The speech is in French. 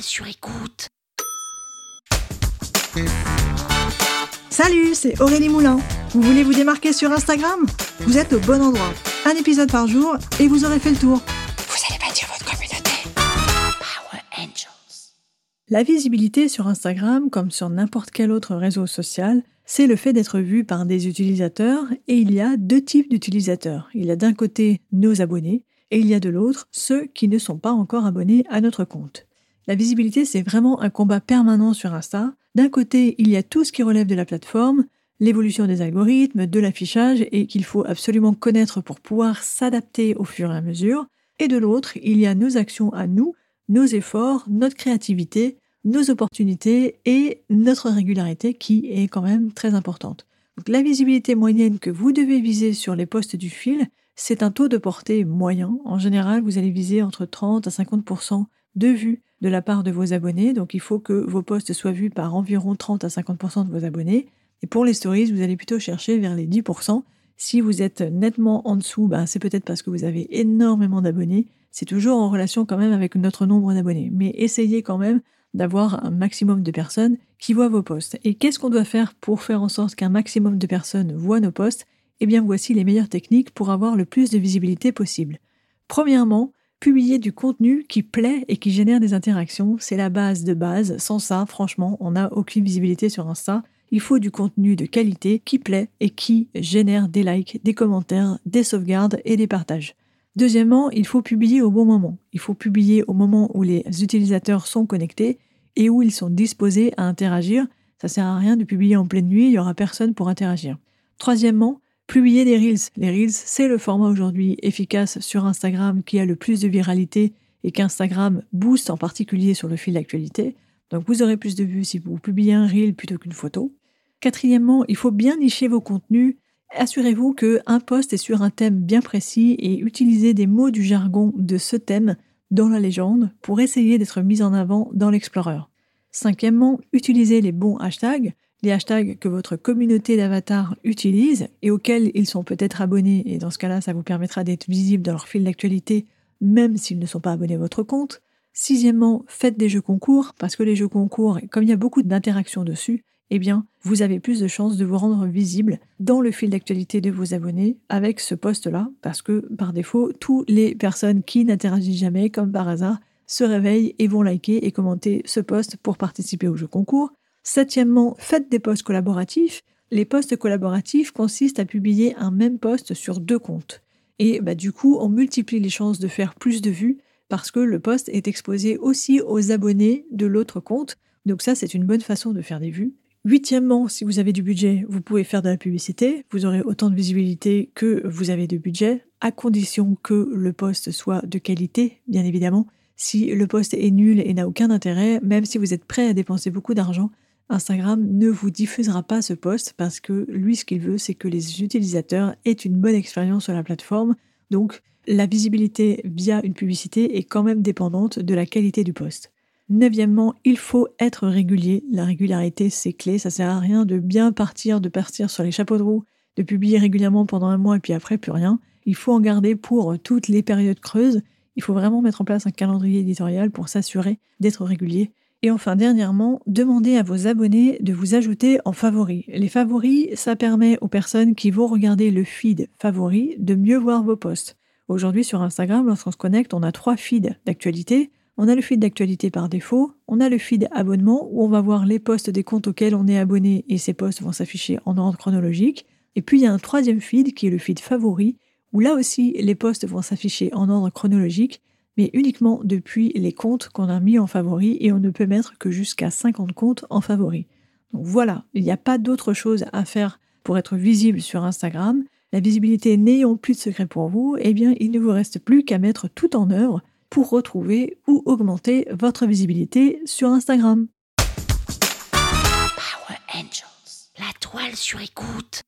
Sur écoute. Salut, c'est Aurélie Moulin. Vous voulez vous démarquer sur Instagram? Vous êtes au bon endroit. Un épisode par jour et vous aurez fait le tour. Vous allez bâtir votre communauté. Power Angels. La visibilité sur Instagram, comme sur n'importe quel autre réseau social, c'est le fait d'être vu par des utilisateurs et il y a deux types d'utilisateurs. Il y a d'un côté nos abonnés et il y a de l'autre ceux qui ne sont pas encore abonnés à notre compte. La visibilité, c'est vraiment un combat permanent sur Insta. D'un côté, il y a tout ce qui relève de la plateforme, l'évolution des algorithmes, de l'affichage et qu'il faut absolument connaître pour pouvoir s'adapter au fur et à mesure. Et de l'autre, il y a nos actions à nous, nos efforts, notre créativité, nos opportunités et notre régularité qui est quand même très importante. Donc, la visibilité moyenne que vous devez viser sur les postes du fil, c'est un taux de portée moyen. En général, vous allez viser entre 30 à 50 de vues de la part de vos abonnés. Donc il faut que vos posts soient vus par environ 30 à 50% de vos abonnés. Et pour les stories, vous allez plutôt chercher vers les 10%. Si vous êtes nettement en dessous, ben, c'est peut-être parce que vous avez énormément d'abonnés. C'est toujours en relation quand même avec notre nombre d'abonnés. Mais essayez quand même d'avoir un maximum de personnes qui voient vos posts. Et qu'est-ce qu'on doit faire pour faire en sorte qu'un maximum de personnes voient nos posts? Eh bien voici les meilleures techniques pour avoir le plus de visibilité possible. Premièrement, publier du contenu qui plaît et qui génère des interactions, c'est la base de base. Sans ça, franchement, on n'a aucune visibilité sur Insta. Il faut du contenu de qualité qui plaît et qui génère des likes, des commentaires, des sauvegardes et des partages. Deuxièmement, il faut publier au bon moment. Il faut publier au moment où les utilisateurs sont connectés et où ils sont disposés à interagir. Ça sert à rien de publier en pleine nuit, il y aura personne pour interagir. Troisièmement, Publier des Reels. Les Reels, c'est le format aujourd'hui efficace sur Instagram qui a le plus de viralité et qu'Instagram booste en particulier sur le fil d'actualité. Donc vous aurez plus de vues si vous publiez un Reel plutôt qu'une photo. Quatrièmement, il faut bien nicher vos contenus. Assurez-vous qu'un post est sur un thème bien précis et utilisez des mots du jargon de ce thème dans la légende pour essayer d'être mis en avant dans l'Explorer. Cinquièmement, utilisez les bons hashtags hashtags que votre communauté d'avatars utilise et auxquels ils sont peut-être abonnés, et dans ce cas-là, ça vous permettra d'être visible dans leur fil d'actualité, même s'ils ne sont pas abonnés à votre compte. Sixièmement, faites des jeux concours, parce que les jeux concours, comme il y a beaucoup d'interactions dessus, eh bien, vous avez plus de chances de vous rendre visible dans le fil d'actualité de vos abonnés avec ce poste-là, parce que par défaut, toutes les personnes qui n'interagissent jamais, comme par hasard, se réveillent et vont liker et commenter ce poste pour participer au jeu concours. Septièmement, faites des posts collaboratifs. Les posts collaboratifs consistent à publier un même post sur deux comptes. Et bah, du coup, on multiplie les chances de faire plus de vues parce que le post est exposé aussi aux abonnés de l'autre compte. Donc ça, c'est une bonne façon de faire des vues. Huitièmement, si vous avez du budget, vous pouvez faire de la publicité. Vous aurez autant de visibilité que vous avez de budget, à condition que le post soit de qualité, bien évidemment. Si le post est nul et n'a aucun intérêt, même si vous êtes prêt à dépenser beaucoup d'argent, Instagram ne vous diffusera pas ce post parce que lui, ce qu'il veut, c'est que les utilisateurs aient une bonne expérience sur la plateforme. Donc, la visibilité via une publicité est quand même dépendante de la qualité du post. Neuvièmement, il faut être régulier. La régularité, c'est clé. Ça sert à rien de bien partir, de partir sur les chapeaux de roue, de publier régulièrement pendant un mois et puis après plus rien. Il faut en garder pour toutes les périodes creuses. Il faut vraiment mettre en place un calendrier éditorial pour s'assurer d'être régulier et enfin, dernièrement, demandez à vos abonnés de vous ajouter en favoris. Les favoris, ça permet aux personnes qui vont regarder le feed favoris de mieux voir vos posts. Aujourd'hui, sur Instagram, lorsqu'on se connecte, on a trois feeds d'actualité. On a le feed d'actualité par défaut, on a le feed abonnement où on va voir les posts des comptes auxquels on est abonné et ces posts vont s'afficher en ordre chronologique. Et puis il y a un troisième feed qui est le feed favori où là aussi les posts vont s'afficher en ordre chronologique mais uniquement depuis les comptes qu'on a mis en favori et on ne peut mettre que jusqu'à 50 comptes en favori. Donc voilà, il n'y a pas d'autre chose à faire pour être visible sur Instagram. La visibilité n'ayant plus de secret pour vous, eh bien il ne vous reste plus qu'à mettre tout en œuvre pour retrouver ou augmenter votre visibilité sur Instagram. Power Angels, la toile sur écoute.